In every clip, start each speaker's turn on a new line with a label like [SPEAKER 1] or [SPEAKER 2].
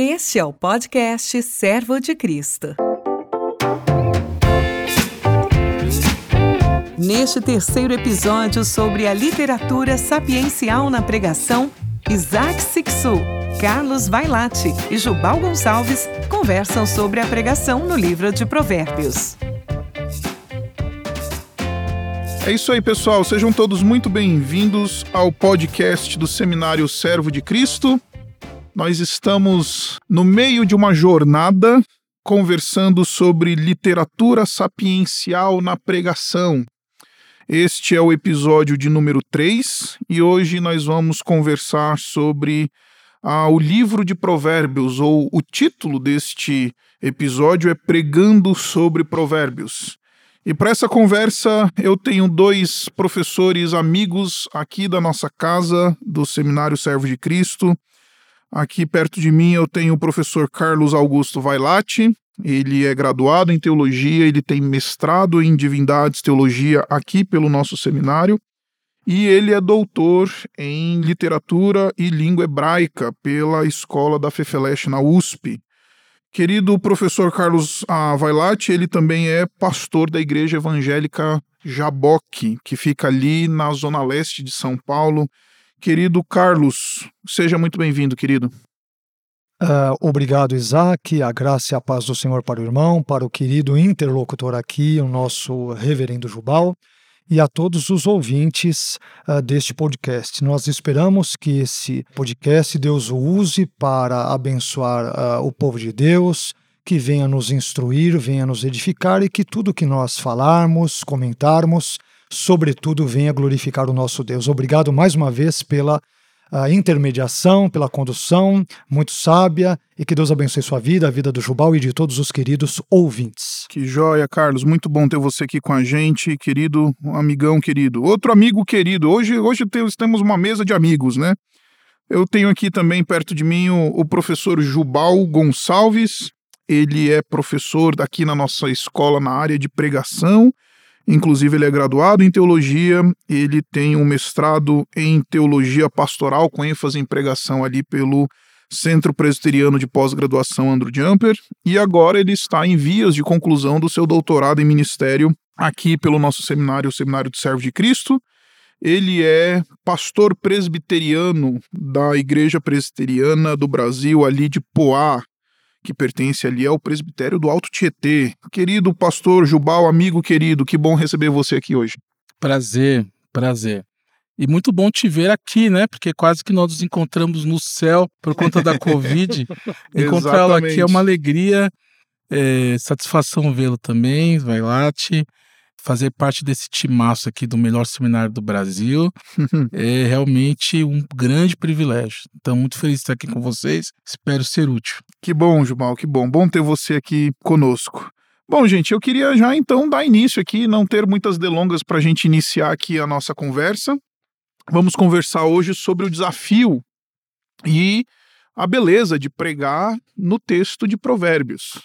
[SPEAKER 1] Este é o podcast Servo de Cristo. Neste terceiro episódio sobre a literatura sapiencial na pregação, Isaac Sixu, Carlos Vailate e Jubal Gonçalves conversam sobre a pregação no livro de Provérbios.
[SPEAKER 2] É isso aí, pessoal. Sejam todos muito bem-vindos ao podcast do Seminário Servo de Cristo. Nós estamos no meio de uma jornada conversando sobre literatura sapiencial na pregação. Este é o episódio de número 3 e hoje nós vamos conversar sobre ah, o livro de Provérbios, ou o título deste episódio é Pregando sobre Provérbios. E para essa conversa, eu tenho dois professores amigos aqui da nossa casa, do Seminário Servo de Cristo. Aqui perto de mim eu tenho o professor Carlos Augusto Vailate. Ele é graduado em teologia, ele tem mestrado em divindades teologia aqui pelo nosso seminário. E ele é doutor em literatura e língua hebraica pela escola da Fefeleche na USP. Querido professor Carlos Vailate, ele também é pastor da Igreja Evangélica Jaboque, que fica ali na zona leste de São Paulo. Querido Carlos, seja muito bem-vindo, querido.
[SPEAKER 3] Uh, obrigado, Isaac. A graça e a paz do Senhor para o irmão, para o querido interlocutor aqui, o nosso reverendo Jubal e a todos os ouvintes uh, deste podcast. Nós esperamos que esse podcast Deus o use para abençoar uh, o povo de Deus, que venha nos instruir, venha nos edificar e que tudo que nós falarmos, comentarmos, sobretudo venha glorificar o nosso Deus. Obrigado mais uma vez pela a intermediação, pela condução muito sábia e que Deus abençoe sua vida, a vida do Jubal e de todos os queridos ouvintes.
[SPEAKER 2] Que joia, Carlos. Muito bom ter você aqui com a gente, querido amigão querido. Outro amigo querido. Hoje, hoje temos uma mesa de amigos, né? Eu tenho aqui também perto de mim o, o professor Jubal Gonçalves. Ele é professor daqui na nossa escola na área de pregação Inclusive, ele é graduado em teologia, ele tem um mestrado em teologia pastoral, com ênfase em pregação ali pelo Centro Presbiteriano de Pós-Graduação Andrew Jumper, e agora ele está em vias de conclusão do seu doutorado em ministério aqui pelo nosso seminário, o Seminário do Servo de Cristo. Ele é pastor presbiteriano da Igreja Presbiteriana do Brasil, ali de Poá, que pertence ali ao presbitério do Alto Tietê. Querido pastor Jubal, amigo querido, que bom receber você aqui hoje.
[SPEAKER 4] Prazer, prazer. E muito bom te ver aqui, né? Porque quase que nós nos encontramos no céu por conta da Covid. Encontrá-lo aqui é uma alegria, é, satisfação vê-lo também, vai lá, te fazer parte desse timaço aqui do melhor seminário do Brasil é realmente um grande privilégio. Então, muito feliz de estar aqui com vocês. Espero ser útil.
[SPEAKER 2] Que bom, Jumal, que bom. Bom ter você aqui conosco. Bom, gente, eu queria já então dar início aqui, não ter muitas delongas para a gente iniciar aqui a nossa conversa. Vamos conversar hoje sobre o desafio e a beleza de pregar no texto de Provérbios.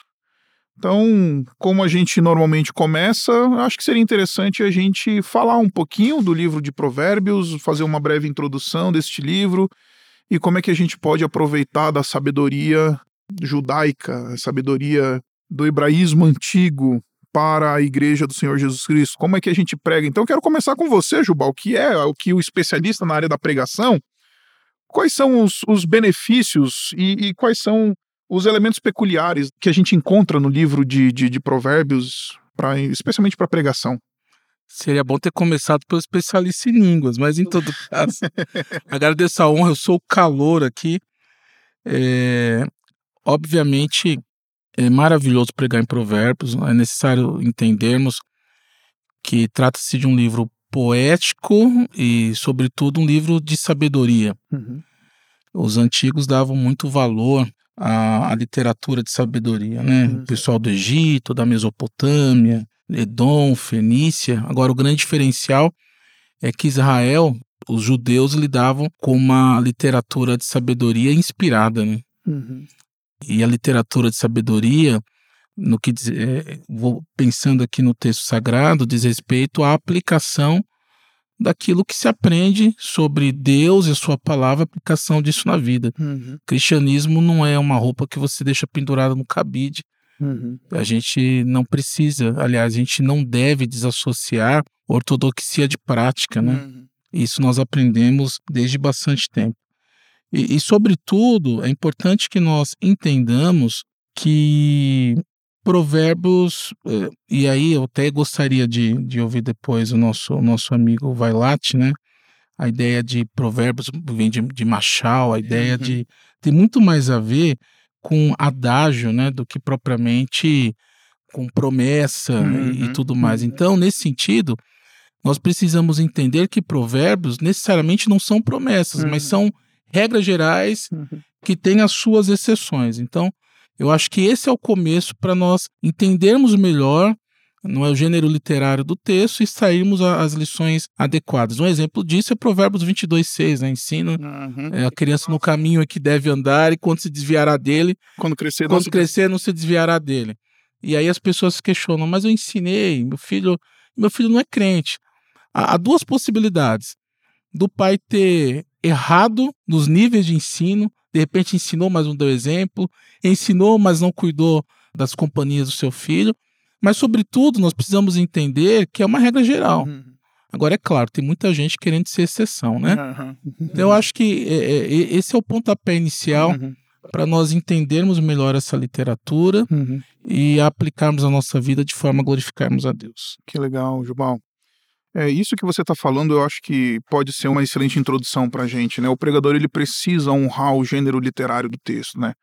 [SPEAKER 2] Então, como a gente normalmente começa, acho que seria interessante a gente falar um pouquinho do livro de Provérbios, fazer uma breve introdução deste livro e como é que a gente pode aproveitar da sabedoria judaica, a sabedoria do hebraísmo antigo para a igreja do Senhor Jesus Cristo. Como é que a gente prega? Então, eu quero começar com você, Jubal, que é o que o especialista na área da pregação. Quais são os, os benefícios e, e quais são os elementos peculiares que a gente encontra no livro de, de, de Provérbios, pra, especialmente para pregação.
[SPEAKER 4] Seria bom ter começado pelo especialista em línguas, mas em todo caso, agradeço a honra, eu sou o calor aqui. É, obviamente, é maravilhoso pregar em Provérbios, é necessário entendermos que trata-se de um livro poético e, sobretudo, um livro de sabedoria. Uhum. Os antigos davam muito valor a, a literatura de sabedoria, né? Uhum. O pessoal do Egito, da Mesopotâmia, Edom, Fenícia. Agora, o grande diferencial é que Israel, os judeus lidavam com uma literatura de sabedoria inspirada, né? Uhum. E a literatura de sabedoria, no que é, vou pensando aqui no texto sagrado, diz respeito à aplicação daquilo que se aprende sobre Deus e sua palavra, aplicação disso na vida.
[SPEAKER 2] Uhum.
[SPEAKER 4] Cristianismo não é uma roupa que você deixa pendurada no cabide.
[SPEAKER 2] Uhum.
[SPEAKER 4] A gente não precisa, aliás, a gente não deve desassociar ortodoxia de prática, né?
[SPEAKER 2] Uhum.
[SPEAKER 4] Isso nós aprendemos desde bastante tempo. E, e, sobretudo, é importante que nós entendamos que provérbios, eh, e aí eu até gostaria de, de ouvir depois o nosso, o nosso amigo Vailate, né? A ideia de provérbios vem de, de Machal, a ideia
[SPEAKER 2] Uhum.
[SPEAKER 4] de tem muito mais a ver com adágio, né, do que propriamente com promessa e, e
[SPEAKER 2] Uhum,
[SPEAKER 4] tudo mais.
[SPEAKER 2] uhum.
[SPEAKER 4] Então, nesse sentido, nós precisamos entender que provérbios necessariamente não são promessas, mas
[SPEAKER 2] Uhum.
[SPEAKER 4] são regras gerais
[SPEAKER 2] Uhum.
[SPEAKER 4] que têm as suas exceções. Então, eu acho que esse é o começo para nós entendermos melhor não é o gênero literário do texto e sairmos as lições adequadas. Um exemplo disso é Provérbios 22:6, né? Ensina
[SPEAKER 2] Uhum.
[SPEAKER 4] é, a criança no caminho é que deve andar e quando se desviará dele,
[SPEAKER 2] Quando crescer,
[SPEAKER 4] quando
[SPEAKER 2] nossa-
[SPEAKER 4] crescer não se desviará dele. E aí as pessoas se questionam, mas eu ensinei, meu filho, meu filho não é crente. Há, há duas possibilidades. Do pai ter errado nos níveis de ensino, de repente ensinou, mas não deu exemplo, ensinou, mas não cuidou das companhias do seu filho. Mas, sobretudo, nós precisamos entender que é uma regra geral.
[SPEAKER 2] Uhum.
[SPEAKER 4] Agora, é claro, tem muita gente querendo ser exceção, né?
[SPEAKER 2] Uhum.
[SPEAKER 4] Então, eu acho que é, é, esse é o pontapé inicial
[SPEAKER 2] Uhum.
[SPEAKER 4] para nós entendermos melhor essa literatura
[SPEAKER 2] Uhum.
[SPEAKER 4] e aplicarmos a nossa vida de forma a glorificarmos a Deus.
[SPEAKER 2] Que legal, Jubal. É, isso que você está falando, eu acho que pode ser uma excelente introdução para a gente, né? O pregador ele precisa honrar o gênero literário do texto, né?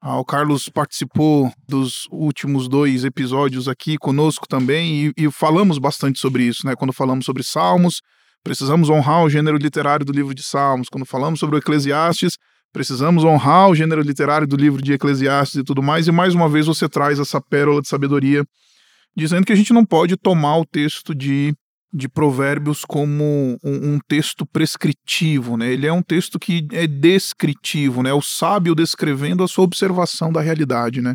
[SPEAKER 2] Ah, o Carlos participou dos últimos dois episódios aqui conosco também e, e falamos bastante sobre isso, né? Quando falamos sobre Salmos, precisamos honrar o gênero literário do livro de Salmos. Quando falamos sobre o Eclesiastes, precisamos honrar o gênero literário do livro de Eclesiastes e tudo mais. E mais uma vez você traz essa pérola de sabedoria dizendo que a gente não pode tomar o texto de, de Provérbios como um, um texto prescritivo, né? Ele é um texto que é descritivo, né? O sábio descrevendo a sua observação da realidade, né?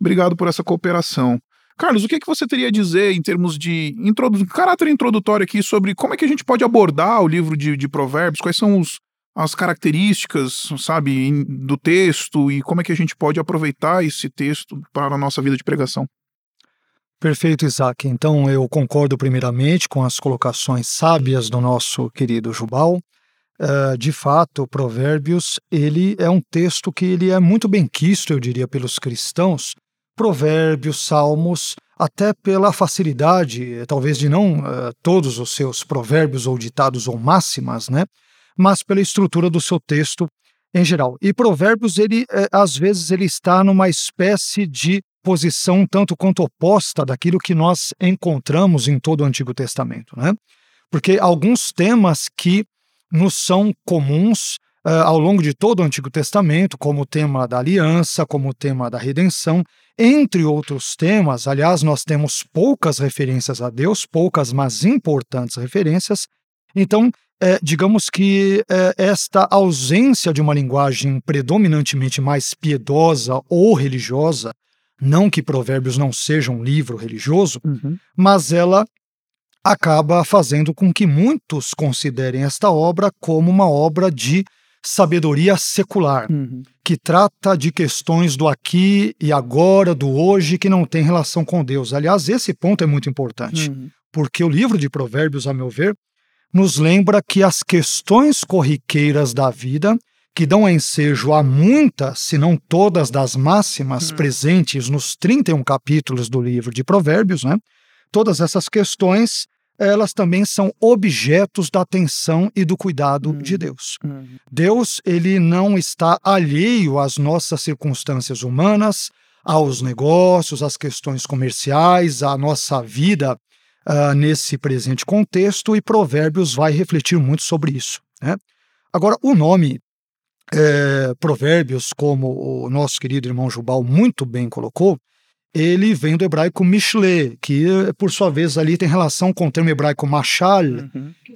[SPEAKER 2] Obrigado por essa cooperação. Carlos, o que, é que você teria a dizer em termos de introdu caráter introdutório aqui sobre como é que a gente pode abordar o livro de, de Provérbios? Quais são os, as características, sabe, do texto e como é que a gente pode aproveitar esse texto para a nossa vida de pregação?
[SPEAKER 3] Perfeito, Isaac. Então, eu concordo primeiramente com as colocações sábias do nosso querido Jubal. Eh, de fato, Provérbios, ele é um texto que ele é muito bem quisto, eu diria, pelos cristãos. Provérbios, Salmos, até pela facilidade, eh, talvez de não eh, todos os seus provérbios ou ditados ou máximas, né? Mas pela estrutura do seu texto em geral. E Provérbios, ele, às vezes, ele está numa espécie de posição tanto quanto oposta daquilo que nós encontramos em todo o Antigo Testamento, né? Porque alguns temas que nos são comuns ah, ao longo de todo o Antigo Testamento, como o tema da aliança, como o tema da redenção, entre outros temas, aliás, nós temos poucas referências a Deus, poucas, mas importantes referências. Então, eh, digamos que eh, esta ausência de uma linguagem predominantemente mais piedosa ou religiosa, não que Provérbios não seja um livro religioso, mas ela acaba fazendo com que muitos considerem esta obra como uma obra de sabedoria secular, que trata de questões do aqui e agora, do hoje, que não tem relação com Deus. Aliás, esse ponto é muito importante, porque o livro de Provérbios, a meu ver, nos lembra que as questões corriqueiras da vida, que dão ensejo a muitas, se não todas, das máximas
[SPEAKER 2] Hum.
[SPEAKER 3] presentes nos 31 capítulos do livro de Provérbios, né? Todas essas questões, elas também são objetos da atenção e do cuidado
[SPEAKER 2] Hum.
[SPEAKER 3] de Deus. Deus, ele não está alheio às nossas circunstâncias humanas, aos negócios, às questões comerciais, à nossa vida ah, nesse presente contexto, e Provérbios vai refletir muito sobre isso. né? Agora, o nome eh, Provérbios, como o nosso querido irmão Jubal muito bem colocou, ele vem do hebraico Mishle, que por sua vez ali tem relação com o termo hebraico Machal,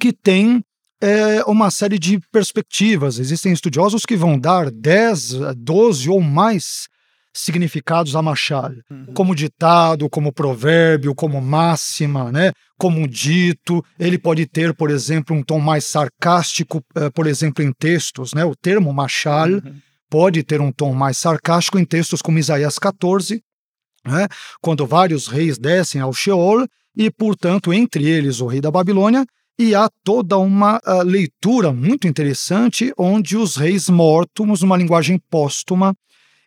[SPEAKER 3] que tem é, uma série de perspectivas. Existem estudiosos que vão dar 10, 12 ou mais significados a machal,
[SPEAKER 2] Uhum.
[SPEAKER 3] como ditado, como provérbio, como máxima, né? como dito. Ele pode ter, por exemplo, um tom mais sarcástico, eh, por exemplo, em textos. Né? O termo machal
[SPEAKER 2] Uhum.
[SPEAKER 3] pode ter um tom mais sarcástico em textos como Isaías 14, né? quando vários reis descem ao Sheol e, portanto, entre eles o rei da Babilônia, e há toda uma uh, leitura muito interessante onde os reis mortos, numa linguagem póstuma,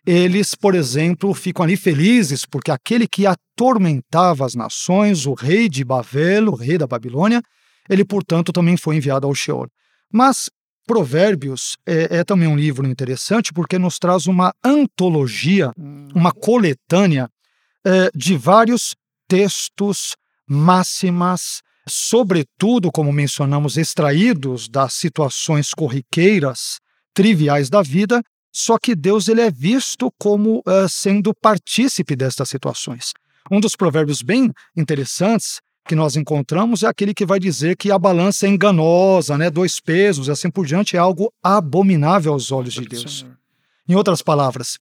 [SPEAKER 3] eles, por exemplo, ficam ali felizes porque aquele que atormentava as nações, o rei de Babel, o rei da Babilônia, ele, portanto, também foi enviado ao Sheol. Mas Provérbios é, é também um livro interessante porque nos traz uma antologia, uma coletânea é, de vários textos, máximas, sobretudo, como mencionamos, extraídos das situações corriqueiras, triviais da vida, só que Deus ele é visto como uh, sendo partícipe destas situações. Um dos provérbios bem interessantes que nós encontramos é aquele que vai dizer que a balança é enganosa, né? dois pesos e assim por diante, é algo abominável aos olhos de Deus. Em outras palavras,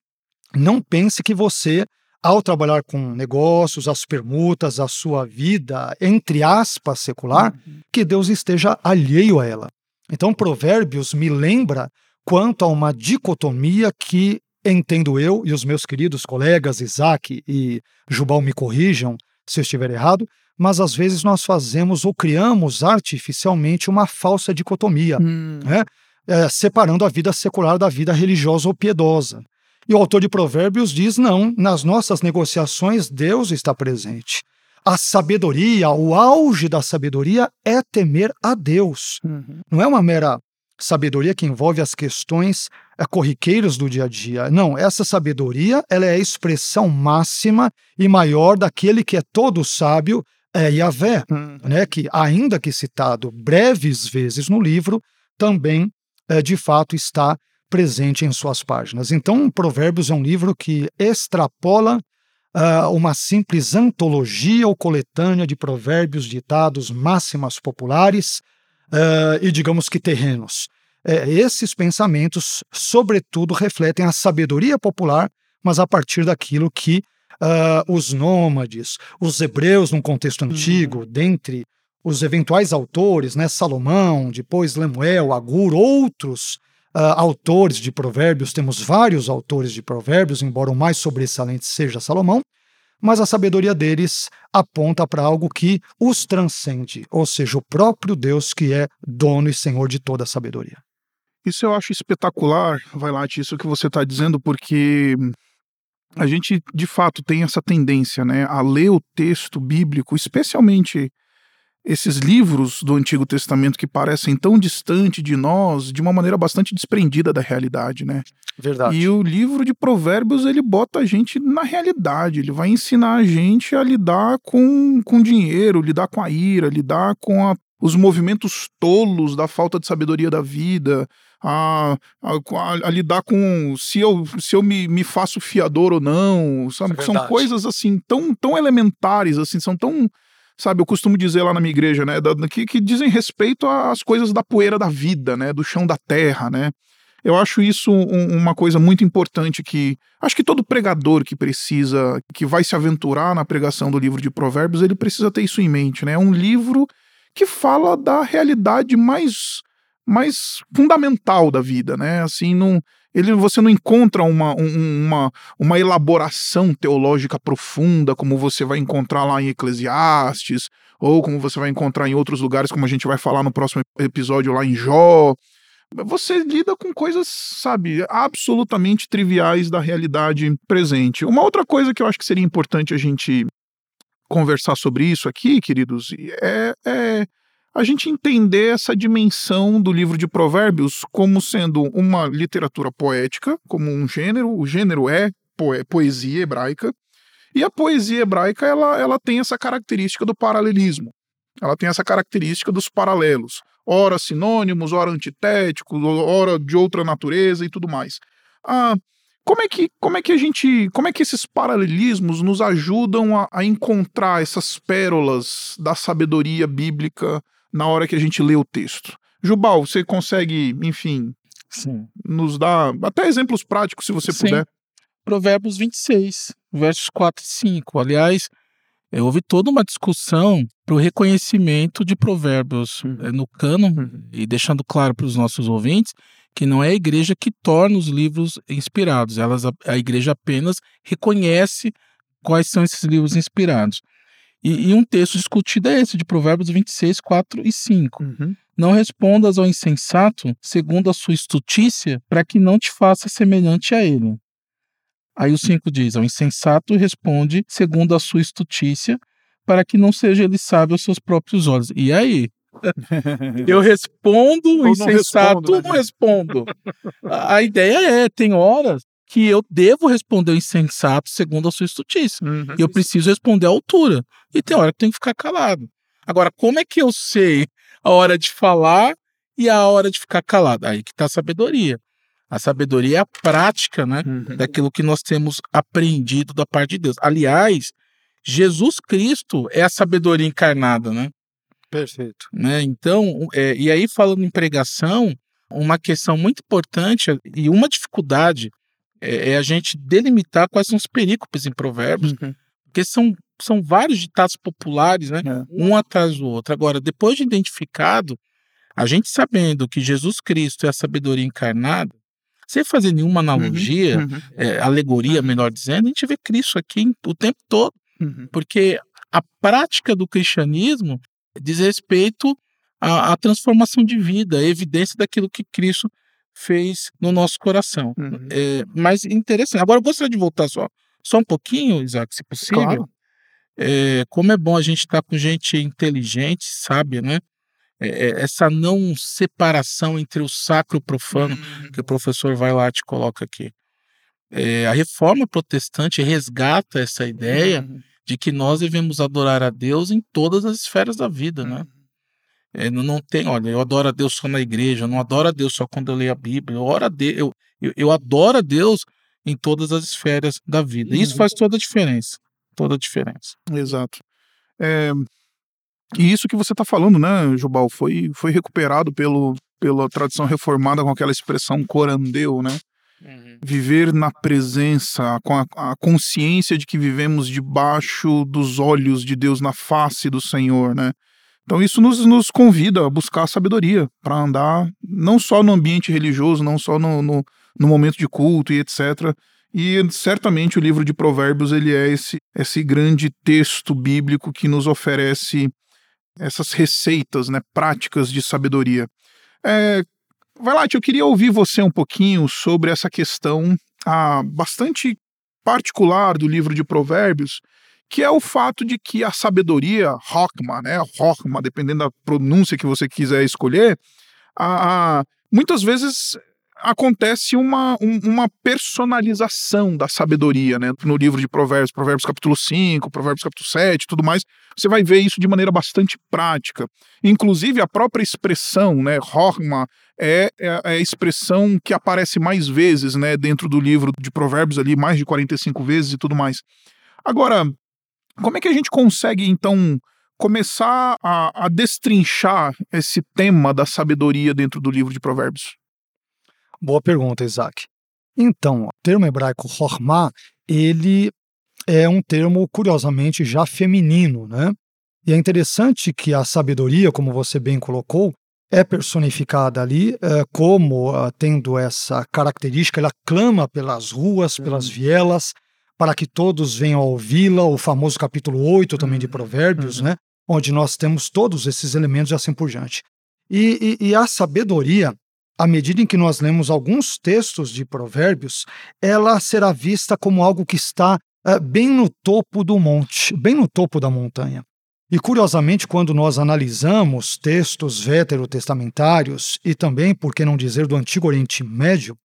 [SPEAKER 3] não pense que você, ao trabalhar com negócios, as permutas, a sua vida, entre aspas, secular, uhum. que Deus esteja alheio a ela. Então, Provérbios me lembra quanto a uma dicotomia que entendo eu e os meus queridos colegas Isaac e Jubal me corrijam se eu estiver errado, mas às vezes nós fazemos ou criamos artificialmente uma falsa dicotomia, hum. né? é, separando a vida secular da vida religiosa ou piedosa. E o autor de Provérbios diz: não, nas nossas negociações Deus está presente. A sabedoria, o auge da sabedoria é temer a Deus. Uhum. Não é uma mera sabedoria que envolve as questões é, corriqueiras do dia a dia. Não, essa sabedoria ela é a expressão máxima e maior daquele que é todo sábio, é Yahvé, hum. né, que, ainda que citado breves vezes no livro, também, é, de fato, está presente em suas páginas. Então, Provérbios é um livro que extrapola uh, uma simples antologia ou coletânea de provérbios, ditados, máximas populares, Uh, e digamos que terrenos. É, esses pensamentos, sobretudo, refletem a sabedoria popular, mas a partir daquilo que uh, os nômades, os hebreus, num contexto antigo, uhum. dentre os eventuais autores, né, Salomão, depois Lemuel, Agur, outros uh, autores de provérbios, temos vários autores de provérbios, embora o mais sobressalente seja Salomão, mas a sabedoria deles aponta para algo que os transcende, ou seja, o próprio Deus que é dono e senhor de toda a sabedoria.
[SPEAKER 2] Isso eu acho espetacular, vai lá, isso que você está dizendo, porque a gente de fato tem essa tendência, né, a ler o texto bíblico, especialmente esses livros do Antigo Testamento que parecem tão distante de nós, de uma maneira bastante desprendida da realidade, né?
[SPEAKER 3] Verdade.
[SPEAKER 2] E o livro de Provérbios, ele bota a gente na realidade, ele vai ensinar a gente a lidar com, com dinheiro, lidar com a ira, lidar com a, os movimentos tolos da falta de sabedoria da vida, a, a, a, lidar com se eu, se eu me, me faço fiador ou não, sabe? É são coisas assim tão, tão elementares, assim, são tão sabe, eu costumo dizer lá na minha igreja, né, que, que dizem respeito às coisas da poeira da vida, né, do chão da terra, né. Eu acho isso um, uma coisa muito importante que acho que todo pregador que precisa, que vai se aventurar na pregação do livro de Provérbios, ele precisa ter isso em mente, né? É um livro que fala da realidade mais mais fundamental da vida, né? Assim, não, ele, você não encontra uma, um, uma, uma elaboração teológica profunda, como você vai encontrar lá em Eclesiastes, ou como você vai encontrar em outros lugares, como a gente vai falar no próximo episódio lá em Jó. Você lida com coisas, sabe, absolutamente triviais da realidade presente. Uma outra coisa que eu acho que seria importante a gente conversar sobre isso aqui, queridos, é, é a gente entender essa dimensão do livro de Provérbios como sendo uma literatura poética, como um gênero, o gênero é poesia hebraica, e a poesia hebraica ela, ela tem essa característica do paralelismo, ela tem essa característica dos paralelos, ora sinônimos, ora antitéticos, ora de outra natureza e tudo mais. Ah, como é que como é que a gente como é que esses paralelismos nos ajudam a, a encontrar essas pérolas da sabedoria bíblica na hora que a gente lê o texto. Jubal, você consegue, enfim,
[SPEAKER 4] Sim.
[SPEAKER 2] nos dar até exemplos práticos, se você
[SPEAKER 4] Sim.
[SPEAKER 2] puder.
[SPEAKER 4] Provérbios 26, versos 4 e 5. Aliás, é, houve toda uma discussão para o reconhecimento de provérbios uhum. é, no cânon, uhum. e deixando claro para os nossos ouvintes que não é a igreja que torna os livros inspirados, elas, a, a igreja apenas reconhece quais são esses livros inspirados. E, e, um texto discutido é esse, de Provérbios 26, 4 e 5. Uhum. Não respondas ao insensato segundo a sua estutícia, para que não te faça semelhante a ele. Aí o 5 diz: Ao insensato responde segundo a sua estutícia, para que não seja ele sábio aos seus próprios olhos. E aí? Eu respondo, o insensato não, respondo. Né? Não respondo. A ideia é: tem horas que eu devo responder o insensato segundo a sua estutícia. Uhum. E eu preciso responder à altura. E tem hora que eu tenho que ficar calado. Agora, como é que eu sei a hora de falar e a hora de ficar calado? Aí que está a sabedoria. A sabedoria é a prática, né, uhum. daquilo que nós temos aprendido da parte de Deus. Aliás, Jesus Cristo é a sabedoria encarnada, né?
[SPEAKER 3] Perfeito.
[SPEAKER 4] Né? Então, é, e aí falando em pregação, uma questão muito importante e uma dificuldade é, é, a gente delimitar quais são os perícopes em provérbios, uhum. porque são, são vários ditados populares, né? É. Um atrás do outro. Agora, depois de identificado, a gente sabendo que Jesus Cristo é a sabedoria encarnada, sem fazer nenhuma uhum. analogia, uhum. É, alegoria, melhor dizendo, a gente vê Cristo aqui o tempo todo. Uhum. Porque a prática do cristianismo diz respeito à, à transformação de vida, a evidência daquilo que Cristo fez no nosso coração. Uhum. É, mas interessante. Agora eu gostaria de voltar só, só um pouquinho, Isaac, se possível. Claro. É, como é bom a gente estar tá com gente inteligente, sábia, né? É, é, essa não separação entre o sacro e o profano uhum. que o professor Vailate coloca aqui. É, a reforma protestante resgata essa ideia uhum. de que nós devemos adorar a Deus em todas as esferas da vida, né? Uhum. É, não, não tem, olha, eu adoro a Deus só na igreja, eu não adoro a Deus só quando eu leio a Bíblia, eu, oro a Deus, eu, eu, eu adoro a Deus em todas as esferas da vida. Isso faz toda a diferença. Toda a diferença.
[SPEAKER 2] Exato. É, e isso que você está falando, né, Jubal, foi, foi recuperado pelo, pela tradição reformada com aquela expressão corandeu, né? Uhum. Viver na presença, com a, a, consciência de que vivemos debaixo dos olhos de Deus, na face do Senhor, né? Então isso nos, nos convida a buscar a sabedoria para andar não só no ambiente religioso, não só no, no, no, momento de culto e etc. E certamente o livro de Provérbios ele é esse, esse grande texto bíblico que nos oferece essas receitas, né, práticas de sabedoria. É, vai lá, eu queria ouvir você um pouquinho sobre essa questão ah, bastante particular do livro de Provérbios, que é o fato de que a sabedoria, Rockma, né, Rockma, dependendo da pronúncia que você quiser escolher, a, a, muitas vezes acontece uma, um, uma personalização da sabedoria, né? No livro de Provérbios, Provérbios capítulo 5, Provérbios capítulo 7 tudo mais, você vai ver isso de maneira bastante prática. Inclusive, a própria expressão, né, Rockma, é, é, é a expressão que aparece mais vezes, né, dentro do livro de Provérbios ali, mais de 45 vezes e tudo mais. Agora, como é que a gente consegue, então, começar a, a destrinchar esse tema da sabedoria dentro do livro de Provérbios?
[SPEAKER 3] Boa pergunta, Isaac. Então, o termo hebraico hormá, ele é um termo curiosamente já feminino, né? E é interessante que a sabedoria, como você bem colocou, é personificada ali é, como uh, tendo essa característica, ela clama pelas ruas, pelas uhum. vielas, para que todos venham a ouvi-la, o famoso capítulo 8 também de uhum. Provérbios, uhum. né? onde nós temos todos esses elementos e assim por diante. E, e, e, a sabedoria, à medida em que nós lemos alguns textos de Provérbios, ela será vista como algo que está uh, bem no topo do monte, bem no topo da montanha. E curiosamente, quando nós analisamos textos veterotestamentários e também, por que não dizer, do Antigo Oriente Médio,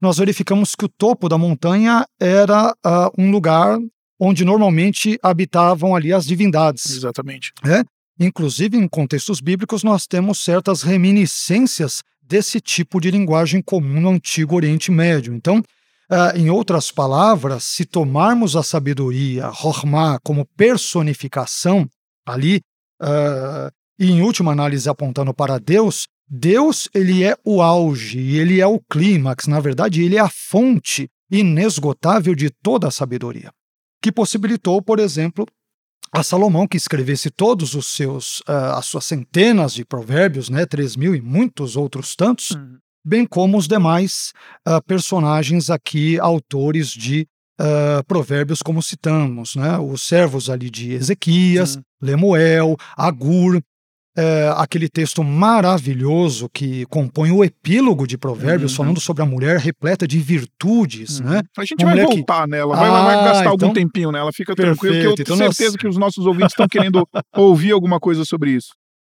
[SPEAKER 3] nós verificamos que o topo da montanha era uh, um lugar onde normalmente habitavam ali as divindades.
[SPEAKER 2] Exatamente.
[SPEAKER 3] É? Inclusive, em contextos bíblicos, nós temos certas reminiscências desse tipo de linguagem comum no Antigo Oriente Médio. Então, uh, em outras palavras, se tomarmos a sabedoria, Rohma, como personificação ali, uh, e em última análise apontando para Deus, Deus ele é o auge, ele é o clímax, na verdade, ele é a fonte inesgotável de toda a sabedoria, que possibilitou, por exemplo, a Salomão que escrevesse todos os seus uh, as suas centenas de provérbios, né, três mil e muitos outros tantos, uhum. bem como os demais uh, personagens aqui, autores de uh, provérbios, como citamos, né, os servos ali de Ezequias, uhum. Lemuel, Agur, é, aquele texto maravilhoso que compõe o epílogo de Provérbios, uhum. falando sobre a mulher repleta de virtudes, uhum. né?
[SPEAKER 2] A gente Uma vai voltar que... nela, vai, ah, vai gastar então... algum tempinho nela, fica Perfeito. tranquilo, que eu tenho então certeza nós... que os nossos ouvintes estão querendo ouvir alguma coisa sobre isso.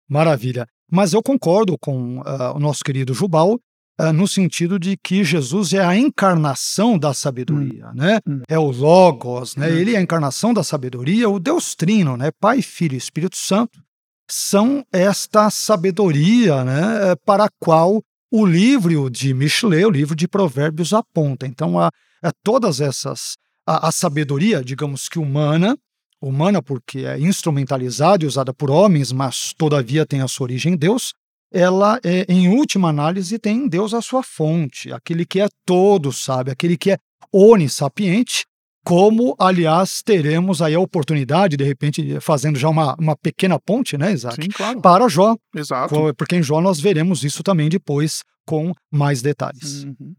[SPEAKER 3] Maravilha. Mas eu concordo com uh, o nosso querido Jubal, uh, no sentido de que Jesus é a encarnação da sabedoria, hum. né? Hum. É o Logos, né? Hum. Ele é a encarnação da sabedoria, o Deus Trino, né? Pai, Filho e Espírito Santo são esta sabedoria né, para a qual o livro de Michelet, o livro de Provérbios, aponta. Então, a, todas essas, a, a, sabedoria, digamos que humana, humana porque é instrumentalizada e usada por homens, mas todavia tem a sua origem em Deus, ela, é, em última análise, tem em Deus a sua fonte, aquele que é todo, sabe, aquele que é onissapiente, como, aliás, teremos aí a oportunidade, de repente, fazendo já uma, uma pequena ponte, né, Isaac?
[SPEAKER 2] Sim, claro.
[SPEAKER 3] Para Jó.
[SPEAKER 2] Exato.
[SPEAKER 3] Porque em Jó nós veremos isso também depois com mais detalhes.
[SPEAKER 2] Uhum.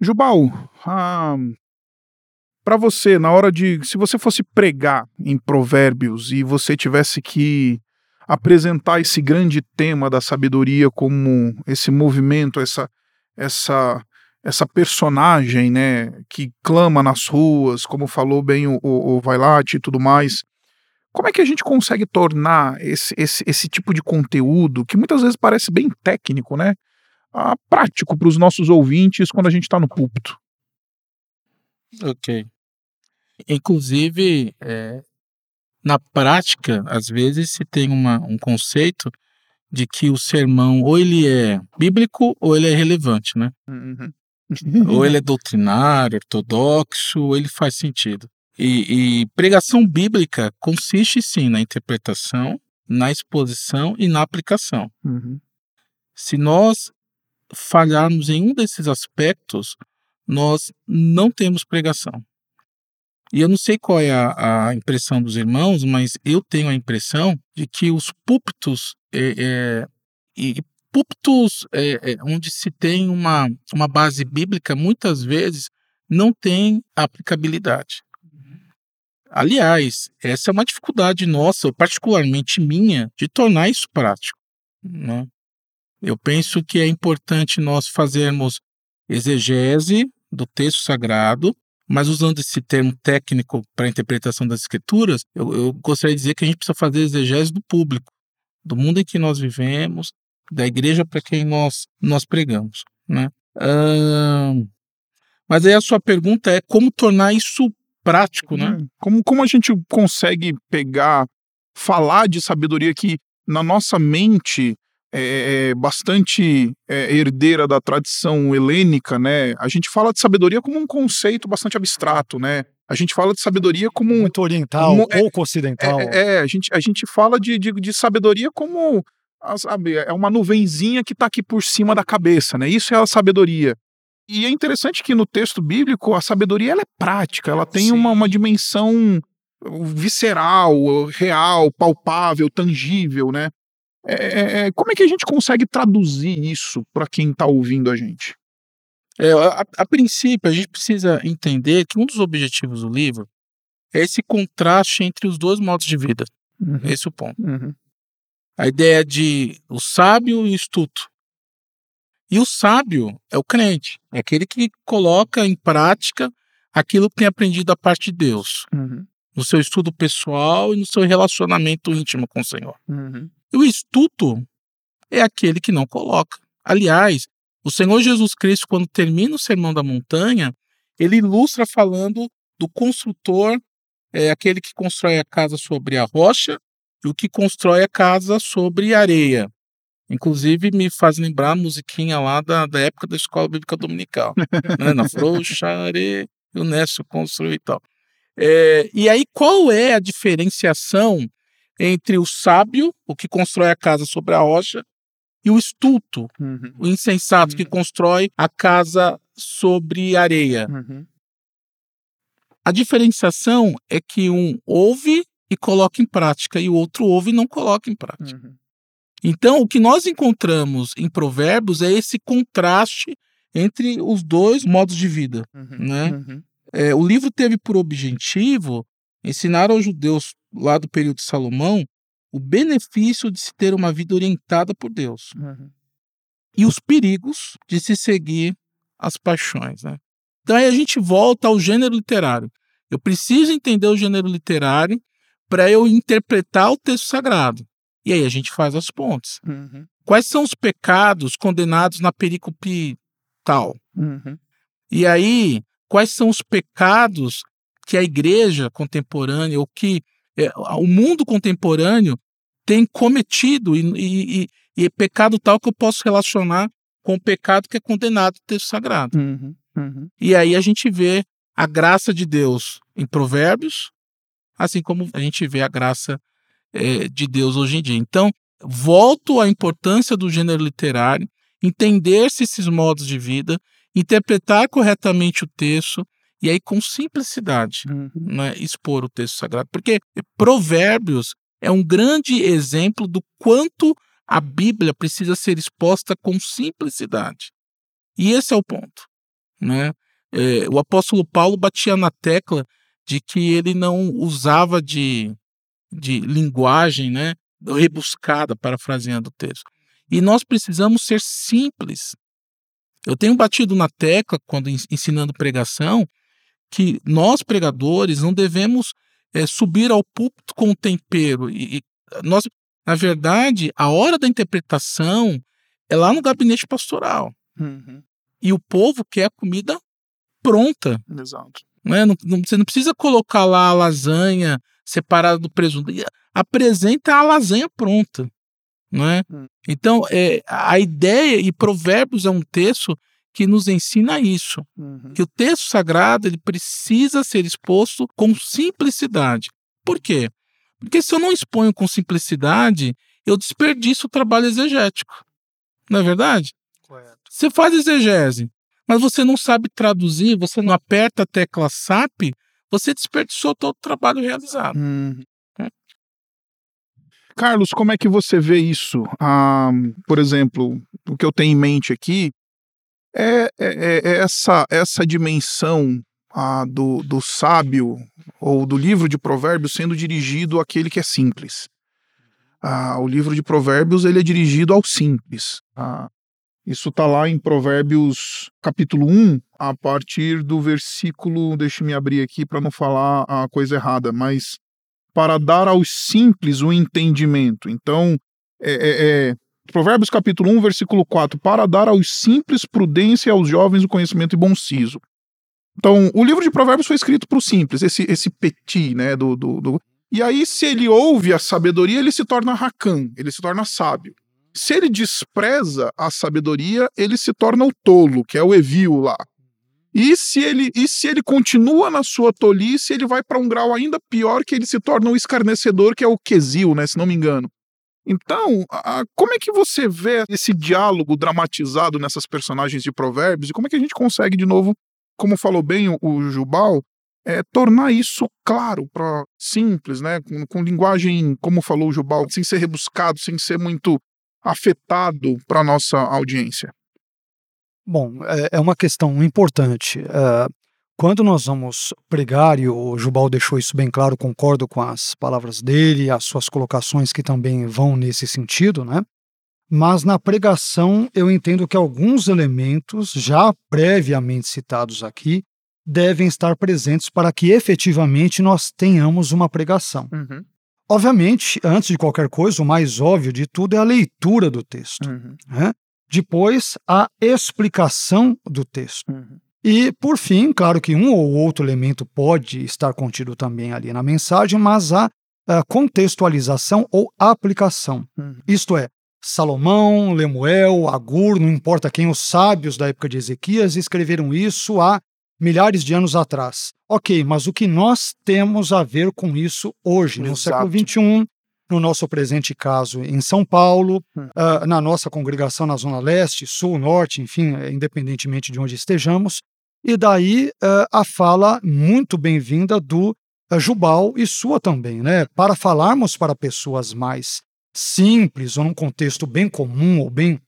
[SPEAKER 2] Jubal, ah, para você, na hora de. Se você fosse pregar em Provérbios e você tivesse que apresentar esse grande tema da sabedoria como esse movimento, essa, essa essa personagem, né, que clama nas ruas, como falou bem o, o, o Vailate e tudo mais. Como é que a gente consegue tornar esse, esse, esse tipo de conteúdo, que muitas vezes parece bem técnico, né, a, prático para os nossos ouvintes quando a gente está no púlpito?
[SPEAKER 4] Ok. Inclusive, é, na prática, às vezes se tem uma, um conceito de que o sermão ou ele é bíblico ou ele é relevante, né? Uhum ou ele é doutrinário, ortodoxo, ou ele faz sentido. E, e, pregação bíblica consiste sim na interpretação, na exposição e na aplicação. Uhum. Se nós falharmos em um desses aspectos, nós não temos pregação. E eu não sei qual é a, a impressão dos irmãos, mas eu tenho a impressão de que os púlpitos é, é, e púlpitos é, é, onde se tem uma, uma base bíblica, muitas vezes não tem aplicabilidade. Aliás, essa é uma dificuldade nossa, particularmente minha, de tornar isso prático. Né? Eu penso que é importante nós fazermos exegese do texto sagrado, mas usando esse termo técnico para a interpretação das escrituras, eu, eu gostaria de dizer que a gente precisa fazer exegese do público, do mundo em que nós vivemos, da igreja para quem nós, nós pregamos. Né? Uh, mas aí a sua pergunta é como tornar isso prático, né?
[SPEAKER 2] Hum, como, como a gente consegue pegar, falar de sabedoria que na nossa mente é, é bastante é, herdeira da tradição helênica, né? A gente fala de sabedoria como um conceito bastante abstrato, né? A gente fala de sabedoria como
[SPEAKER 3] muito oriental, como, é, pouco ocidental.
[SPEAKER 2] É, é, a gente a gente fala de, de, de sabedoria como sabe, é uma nuvenzinha que está aqui por cima da cabeça, né? Isso é a sabedoria. E é interessante que no texto bíblico a sabedoria ela é prática, ela tem uma, uma dimensão visceral, real, palpável, tangível, né? É, é, é como é que a gente consegue traduzir isso para quem está ouvindo a gente?
[SPEAKER 4] É, a, a, princípio, a gente precisa entender que um dos objetivos do livro é esse contraste entre os dois modos de vida. Uhum. Esse é o ponto. Uhum a ideia de o sábio e o estuto. E o sábio é o crente, é aquele que coloca em prática aquilo que tem aprendido da parte de Deus, uhum. no seu estudo pessoal e no seu relacionamento íntimo com o Senhor. Uhum. E o estuto é aquele que não coloca. Aliás, o Senhor Jesus Cristo, quando termina o Sermão da Montanha, ele ilustra falando do construtor, é aquele que constrói a casa sobre a rocha o que constrói a casa sobre areia. Inclusive, me faz lembrar a musiquinha lá da, da época da escola bíblica dominical. né? Na frouxa areia, o Nécio construiu e tal. É, e aí, qual é a diferenciação entre o sábio, o que constrói a casa sobre a rocha, e o estulto, uhum. o insensato, uhum. que constrói a casa sobre areia.
[SPEAKER 2] Uhum.
[SPEAKER 4] A diferenciação é que um ouve e coloca em prática e o outro ouve e não coloca em prática.
[SPEAKER 2] Uhum.
[SPEAKER 4] Então, o que nós encontramos em Provérbios é esse contraste entre os dois modos de vida.
[SPEAKER 2] Uhum.
[SPEAKER 4] Né?
[SPEAKER 2] Uhum.
[SPEAKER 4] É, o livro teve por objetivo ensinar aos judeus lá do período de Salomão o benefício de se ter uma vida orientada por Deus
[SPEAKER 2] Uhum.
[SPEAKER 4] e os perigos de se seguir as paixões. Né? Então aí a gente volta ao gênero literário. Eu preciso entender o gênero literário para eu interpretar o texto sagrado. E aí a gente faz as pontes.
[SPEAKER 2] Uhum.
[SPEAKER 4] Quais são os pecados condenados na perícope tal?
[SPEAKER 2] Uhum.
[SPEAKER 4] E aí, quais são os pecados que a igreja contemporânea, ou que é, o mundo contemporâneo tem cometido, e, e, e, é pecado tal que eu posso relacionar com o pecado que é condenado no texto sagrado.
[SPEAKER 2] Uhum. Uhum.
[SPEAKER 4] E aí a gente vê a graça de Deus em Provérbios, assim como a gente vê a graça é, de Deus hoje em dia. Então, volto à importância do gênero literário, entender-se esses modos de vida, interpretar corretamente o texto e aí com simplicidade
[SPEAKER 2] Uhum.
[SPEAKER 4] né, expor o texto sagrado. Porque Provérbios é um grande exemplo do quanto a Bíblia precisa ser exposta com simplicidade. E esse é o ponto. Né? É, o apóstolo Paulo batia na tecla de que ele não usava de, de linguagem né, rebuscada, parafraseando o texto. E nós precisamos ser simples. Eu tenho batido na tecla, quando en- ensinando pregação, que nós pregadores não devemos é, subir ao púlpito com tempero. E, e nós, na verdade, a hora da interpretação é lá no gabinete pastoral.
[SPEAKER 2] Uhum.
[SPEAKER 4] E o povo quer a comida pronta.
[SPEAKER 2] Exato.
[SPEAKER 4] Né? Não, não- você não precisa colocar lá a lasanha separada do presunto. Apresenta a lasanha pronta. Né?
[SPEAKER 2] Hum.
[SPEAKER 4] Então, é, a ideia, e Provérbios é um texto que nos ensina isso
[SPEAKER 2] Uhum.
[SPEAKER 4] que o texto sagrado ele precisa ser exposto com simplicidade. Por quê? Porque se eu não exponho com simplicidade, eu desperdiço o trabalho exegético. Não é verdade?
[SPEAKER 3] Correto.
[SPEAKER 4] Você faz exegese, mas você não sabe traduzir, você não aperta a tecla SAP, você desperdiçou todo o trabalho realizado. É.
[SPEAKER 2] Carlos, como é que você vê isso? Ah, por exemplo, o que eu tenho em mente aqui é, é- é essa, essa dimensão ah, do, do sábio ou do livro de Provérbios sendo dirigido àquele que é simples. Ah, o livro de Provérbios ele é dirigido ao simples. Ah, isso está lá em Provérbios capítulo 1, a partir do versículo. Deixa me abrir aqui para não falar a coisa errada, mas para dar aos simples o entendimento. Então, é, é- é, Provérbios capítulo 1, versículo 4, para dar aos simples prudência e aos jovens o conhecimento e bom siso. Então, o livro de Provérbios foi escrito para o simples, esse, esse petit, né, do, do, do- E aí, se ele ouve a sabedoria, ele se torna racã, ele se torna sábio. Se ele despreza a sabedoria, ele se torna o tolo, que é o evil lá. E se ele, e se ele continua na sua tolice, ele vai para um grau ainda pior, que ele se torna um escarnecedor, que é o quesil, né, se não me engano. Então, a- como é que você vê esse diálogo dramatizado nessas personagens de provérbios e como é que a gente consegue, de novo, como falou bem o, o Jubal, é, tornar isso claro, para simples, né, com, com linguagem, como falou o Jubal, sem ser rebuscado, sem ser muito afetado para nossa audiência.
[SPEAKER 3] Bom, é, é uma questão importante. É, quando nós vamos pregar, e o Jubal deixou isso bem claro, concordo com as palavras dele, as suas colocações que também vão nesse sentido, né? Mas na pregação eu entendo que alguns elementos, já previamente citados aqui, devem estar presentes para que efetivamente nós tenhamos uma pregação. Obviamente, antes de qualquer coisa, o mais óbvio de tudo é a leitura do texto. né? Depois, a explicação do texto. E, por fim, claro que um ou outro elemento pode estar contido também ali na mensagem, mas a, a contextualização ou aplicação.
[SPEAKER 2] Uhum.
[SPEAKER 3] Isto é, Salomão, Lemuel, Agur, não importa quem, os sábios da época de Ezequias escreveram isso há milhares de anos atrás. Ok, mas o que nós temos a ver com isso hoje, no
[SPEAKER 2] Exato.
[SPEAKER 3] século XXI, no nosso presente caso em São Paulo,
[SPEAKER 2] Hum.
[SPEAKER 3] ah, na nossa congregação na Zona Leste, Sul, Norte, enfim, eh, independentemente de onde estejamos. E daí ah, a fala muito bem-vinda do ah, Jubal e sua também, né? Para falarmos para pessoas mais simples ou num contexto bem comum ou bem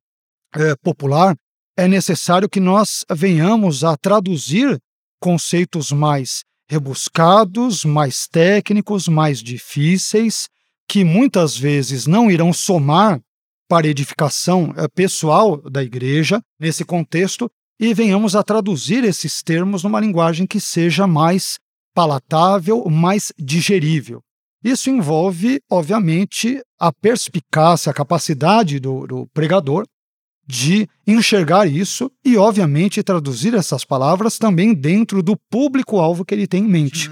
[SPEAKER 3] eh, popular, é necessário que nós venhamos a traduzir conceitos mais rebuscados, mais técnicos, mais difíceis, que muitas vezes não irão somar para edificação eh, pessoal da igreja nesse contexto e venhamos a traduzir esses termos numa linguagem que seja mais palatável, mais digerível. Isso envolve, obviamente, a perspicácia, a capacidade do, do pregador de enxergar isso e, obviamente, traduzir essas palavras também dentro do público-alvo que ele tem em mente.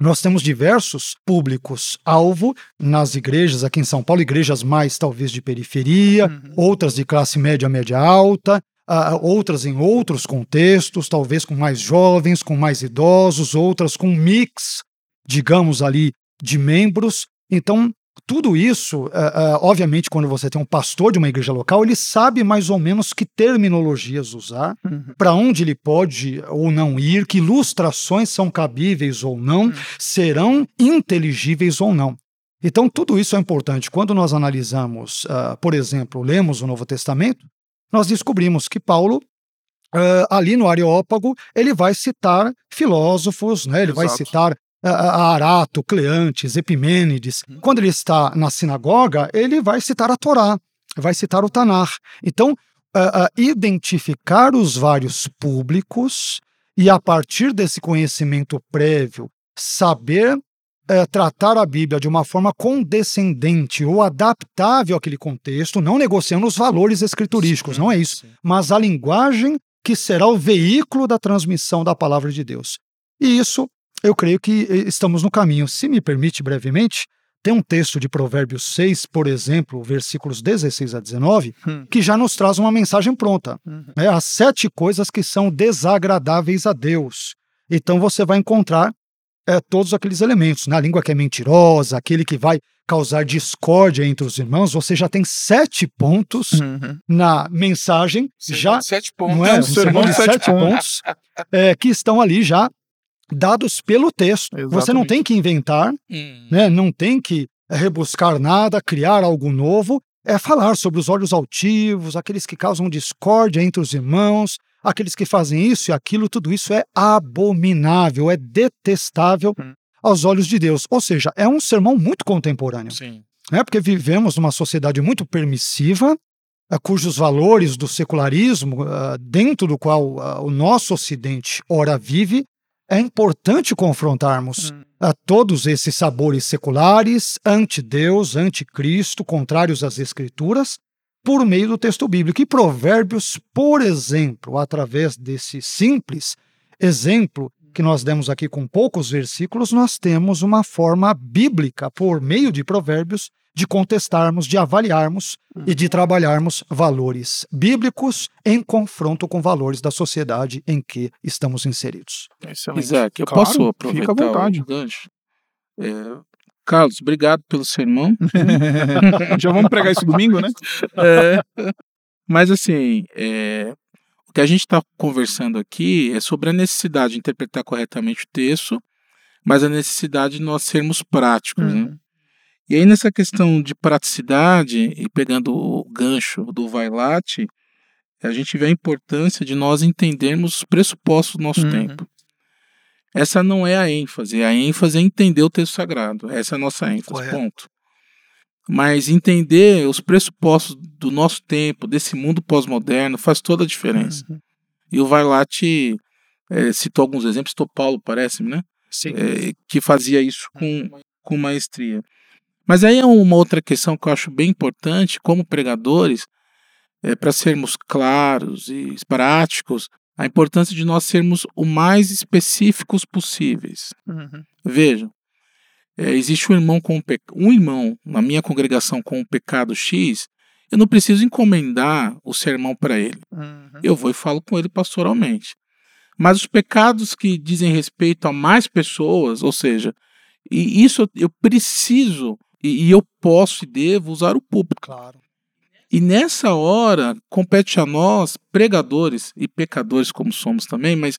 [SPEAKER 3] Nós temos diversos públicos-alvo nas igrejas aqui em São Paulo, igrejas mais talvez de periferia,
[SPEAKER 2] Uhum.
[SPEAKER 3] outras de classe média, média alta, ah, outras em outros contextos, talvez com mais jovens, com mais idosos, outras com um mix, digamos ali, de membros. Então, tudo isso, ah, ah, obviamente, quando você tem um pastor de uma igreja local, ele sabe mais ou menos que terminologias usar,
[SPEAKER 2] Uhum.
[SPEAKER 3] para onde ele pode ou não ir, que ilustrações são cabíveis ou não, serão inteligíveis ou não. Então, tudo isso é importante. Quando nós analisamos, ah, por exemplo, lemos o Novo Testamento, nós descobrimos que Paulo, ah, ali no Areópago, ele vai citar filósofos, né? ele vai
[SPEAKER 2] Exato.
[SPEAKER 3] citar ah, Arato, Cleantes, Epimênides. Quando ele está na sinagoga, ele vai citar a Torá, vai citar o Tanar. Então, ah, ah, identificar os vários públicos e, a partir desse conhecimento prévio, saber eh, tratar a Bíblia de uma forma condescendente ou adaptável àquele contexto, não negociando os valores escriturísticos, não é isso, mas a linguagem que será o veículo da transmissão da palavra de Deus. E isso, eu creio que eh, estamos no caminho. Se me permite brevemente, tem um texto de Provérbios 6, por exemplo, versículos 16 a 19,
[SPEAKER 2] Hum.
[SPEAKER 3] que já nos traz uma mensagem pronta.
[SPEAKER 2] Uhum.
[SPEAKER 3] É, as sete coisas que são desagradáveis a Deus. Então você vai encontrar é, todos aqueles elementos. Na língua que é mentirosa, aquele que vai causar discórdia entre os irmãos, você já tem sete pontos
[SPEAKER 2] Uhum.
[SPEAKER 3] na mensagem, já
[SPEAKER 4] Sete pontos.
[SPEAKER 3] não é?
[SPEAKER 2] um sermão
[SPEAKER 3] de
[SPEAKER 2] sete
[SPEAKER 3] sete pontos, é, que estão ali já dados pelo texto. Você não
[SPEAKER 2] Exatamente.
[SPEAKER 3] tem que inventar,
[SPEAKER 4] Hum.
[SPEAKER 3] né? não tem que rebuscar nada, criar algo novo, é falar sobre os olhos altivos, aqueles que causam discórdia entre os irmãos, aqueles que fazem isso e aquilo, tudo isso é abominável, é detestável
[SPEAKER 2] Hum.
[SPEAKER 3] aos olhos de Deus. Ou seja, é um sermão muito contemporâneo
[SPEAKER 4] Sim.
[SPEAKER 3] né? porque vivemos numa sociedade muito permissiva, eh, cujos valores do secularismo, ah, dentro do qual o nosso Ocidente ora vive, é importante confrontarmos
[SPEAKER 2] Hum.
[SPEAKER 3] a todos esses sabores seculares, anti-Deus, anti-Cristo, contrários às Escrituras, por meio do texto bíblico. E Provérbios, por exemplo, através desse simples exemplo que nós demos aqui com poucos versículos, nós temos uma forma bíblica, por meio de Provérbios, de contestarmos, de avaliarmos e de trabalharmos valores bíblicos em confronto com valores da sociedade em que estamos inseridos.
[SPEAKER 2] Excelente.
[SPEAKER 4] Isaac, eu
[SPEAKER 2] Claro,
[SPEAKER 4] posso
[SPEAKER 2] fica à
[SPEAKER 4] aproveitar
[SPEAKER 2] vontade.
[SPEAKER 4] É, Carlos, obrigado pelo sermão.
[SPEAKER 2] Já vamos pregar isso domingo, né?
[SPEAKER 4] É, mas assim, é, o que a gente está conversando aqui é sobre a necessidade de interpretar corretamente o texto, mas a necessidade de nós sermos práticos. né?
[SPEAKER 2] Uhum.
[SPEAKER 4] E aí, nessa questão de praticidade, e pegando o gancho do Vailate, a gente vê a importância de nós entendermos os pressupostos do nosso
[SPEAKER 2] Uhum.
[SPEAKER 4] tempo. Essa não é a ênfase. A ênfase é entender o texto sagrado. Essa é a nossa ênfase,
[SPEAKER 3] Correto.
[SPEAKER 4] ponto. Mas entender os pressupostos do nosso tempo, desse mundo pós-moderno, faz toda a diferença.
[SPEAKER 2] Uhum.
[SPEAKER 4] E o Vailate eh, citou alguns exemplos, citou Paulo, parece-me, né?
[SPEAKER 3] Sim.
[SPEAKER 4] é, que fazia isso com, com maestria. Mas aí é uma outra questão que eu acho bem importante, como pregadores, é, para sermos claros e práticos, a importância de nós sermos o mais específicos possíveis.
[SPEAKER 2] Uhum.
[SPEAKER 4] Vejam, é, existe um irmão com um, pe- um irmão na minha congregação com um pecado X, eu não preciso encomendar o sermão para ele.
[SPEAKER 2] Uhum.
[SPEAKER 4] Eu vou e falo com ele pastoralmente. Mas os pecados que dizem respeito a mais pessoas, ou seja, e isso eu preciso E, e eu posso e devo usar o púlpito.
[SPEAKER 3] Claro.
[SPEAKER 4] E nessa hora, compete a nós, pregadores e pecadores, como somos também, mas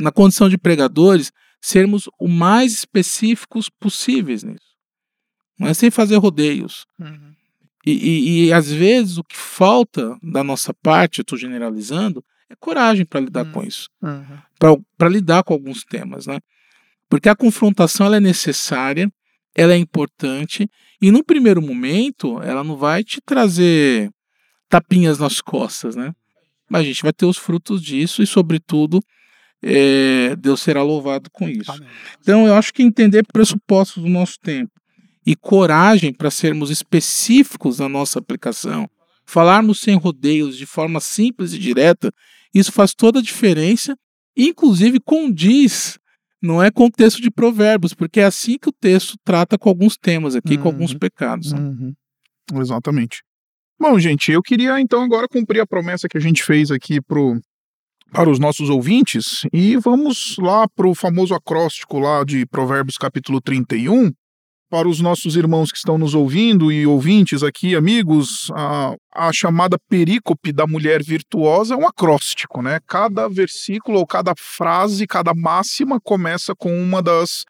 [SPEAKER 4] na condição de pregadores, sermos o mais específicos possíveis nisso. Não é sem fazer rodeios.
[SPEAKER 2] Uhum.
[SPEAKER 4] E, e, e, às vezes o que falta da nossa parte, eu estou generalizando, é coragem para lidar
[SPEAKER 2] Uhum.
[SPEAKER 4] com isso,
[SPEAKER 2] Uhum.
[SPEAKER 4] para lidar com alguns temas, né? Porque a confrontação ela é necessária, ela é importante e no primeiro momento ela não vai te trazer tapinhas nas costas, né? Mas a gente vai ter os frutos disso e, sobretudo, é, Deus será louvado com isso. Então, eu acho que entender pressupostos do nosso tempo e coragem para sermos específicos na nossa aplicação, falarmos sem rodeios, de forma simples e direta, isso faz toda a diferença, inclusive condiz, não é com o texto de Provérbios, porque é assim que o texto trata com alguns temas aqui, com alguns
[SPEAKER 2] Uhum.
[SPEAKER 4] pecados. né?
[SPEAKER 2] Uhum. Exatamente. Bom, gente, eu queria então agora cumprir a promessa que a gente fez aqui pro, para os nossos ouvintes e vamos lá para o famoso acróstico lá de Provérbios capítulo 31. Para os nossos irmãos que estão nos ouvindo e ouvintes aqui, amigos, a, a chamada perícope da mulher virtuosa é um acróstico, né? Cada versículo ou cada frase, cada máxima começa com uma das,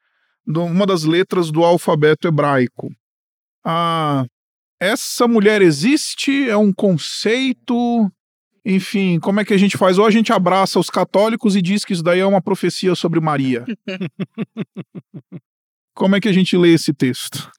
[SPEAKER 2] uma das letras do alfabeto hebraico. Essa mulher existe? É um conceito? Enfim, como é que a gente faz? Ou a gente abraça os católicos e diz que isso daí é uma profecia sobre Maria. como é que a gente lê esse texto?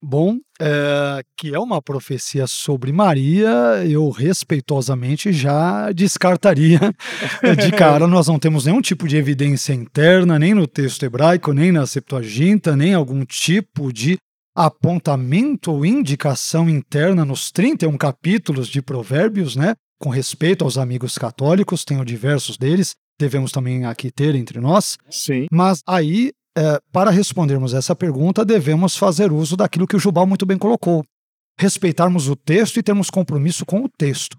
[SPEAKER 3] Bom, é, que é uma profecia sobre Maria, eu respeitosamente já descartaria de cara. Nós não temos nenhum tipo de evidência interna, nem no texto hebraico, nem na Septuaginta, nem algum tipo de apontamento ou indicação interna nos 31 capítulos de Provérbios, né? Com respeito aos amigos católicos, tenho diversos deles, devemos também aqui ter entre nós.
[SPEAKER 2] Sim.
[SPEAKER 3] Mas aí, é, para respondermos essa pergunta, devemos fazer uso daquilo que o Jubal muito bem colocou. Respeitarmos o texto e termos compromisso com o texto.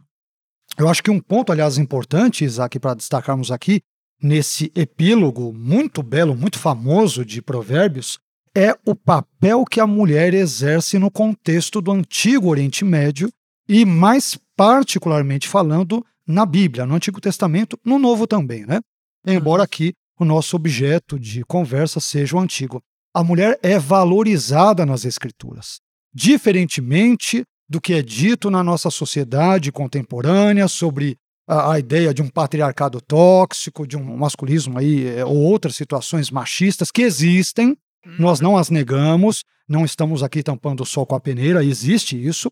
[SPEAKER 3] Eu acho que um ponto, aliás, importante, Isaac, para destacarmos aqui, nesse epílogo muito belo, muito famoso de Provérbios, é o papel que a mulher exerce no contexto do Antigo Oriente Médio e, mais particularmente falando, na Bíblia, no Antigo Testamento, no Novo também, né? Embora aqui o nosso objeto de conversa seja o antigo. A mulher é valorizada nas Escrituras, diferentemente do que é dito na nossa sociedade contemporânea sobre a, a ideia de um patriarcado tóxico, de um masculismo aí, é, ou outras situações machistas que existem. Nós não as negamos, não estamos aqui tampando o sol com a peneira, existe isso,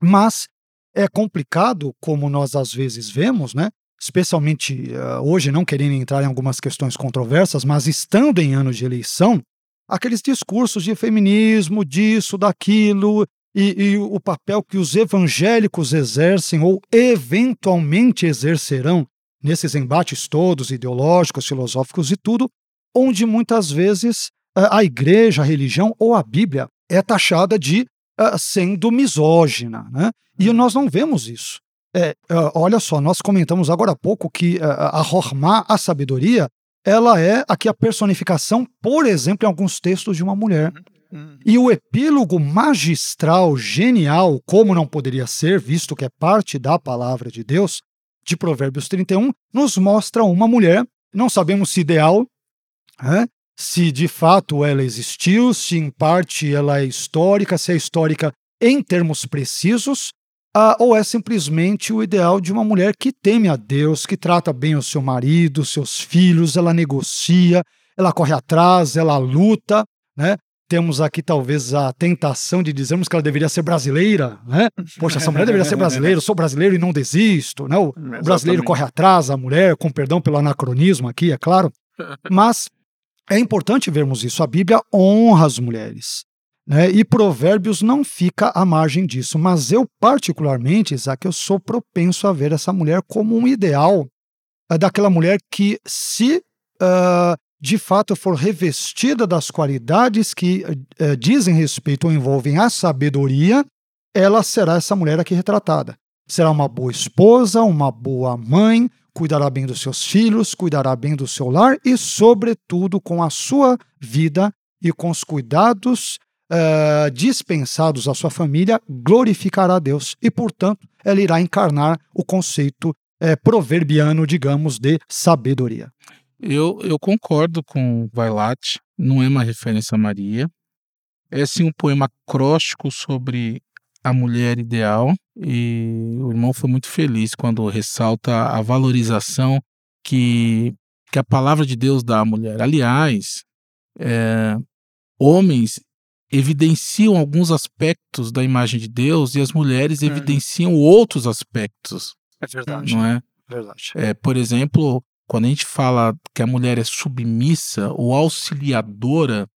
[SPEAKER 3] mas é complicado, como nós às vezes vemos, né? Especialmente uh, hoje, não querendo entrar em algumas questões controversas, mas estando em ano de eleição, aqueles discursos de feminismo, disso, daquilo, e, e o papel que os evangélicos exercem ou eventualmente exercerão nesses embates todos, ideológicos, filosóficos e tudo, onde muitas vezes uh, a igreja, a religião ou a Bíblia é taxada de uh, sendo misógina. Né? E nós não vemos isso. É, uh, olha só, nós comentamos agora há pouco que uh, a Hormá, a sabedoria, ela é aqui a personificação, por exemplo, em alguns textos de uma mulher.
[SPEAKER 2] Uhum.
[SPEAKER 3] E o epílogo magistral, genial, como não poderia ser, visto que é parte da palavra de Deus, de Provérbios 31, nos mostra uma mulher, não sabemos se ideal, né? se de fato ela existiu, se em parte ela é histórica, se é histórica em termos precisos, ah, ou é simplesmente o ideal de uma mulher que teme a Deus, que trata bem o seu marido, seus filhos, ela negocia, ela corre atrás, ela luta, né? Temos aqui talvez a tentação de dizermos que ela deveria ser brasileira, né? Poxa, essa mulher deveria ser brasileira, eu sou brasileiro e não desisto, né? O
[SPEAKER 2] Exatamente.
[SPEAKER 3] brasileiro corre atrás, a mulher, com perdão pelo anacronismo aqui, é claro. Mas é importante vermos isso. A Bíblia honra as mulheres. Né? E Provérbios não fica à margem disso. Mas eu, particularmente, Isaac, eu sou propenso a ver essa mulher como um ideal uh, daquela mulher que, se uh, de fato for revestida das qualidades que uh, dizem respeito ou envolvem a sabedoria, ela será essa mulher aqui retratada. Será uma boa esposa, uma boa mãe, cuidará bem dos seus filhos, cuidará bem do seu lar e, sobretudo, com a sua vida e com os cuidados uh, dispensados à sua família, glorificará a Deus. E, portanto, ela irá encarnar o conceito uh, proverbiano, digamos, de sabedoria.
[SPEAKER 4] Eu, eu concordo com Vailate, não é uma referência a Maria. É sim um poema acróstico sobre a mulher ideal e o irmão foi muito feliz quando ressalta a valorização que, que a palavra de Deus dá à mulher. Aliás, é, homens evidenciam alguns aspectos da imagem de Deus e as mulheres uhum. evidenciam outros aspectos.
[SPEAKER 3] É verdade.
[SPEAKER 4] Não é?
[SPEAKER 3] Verdade.
[SPEAKER 4] É, por exemplo, quando a gente fala que a mulher é submissa ou auxiliadora,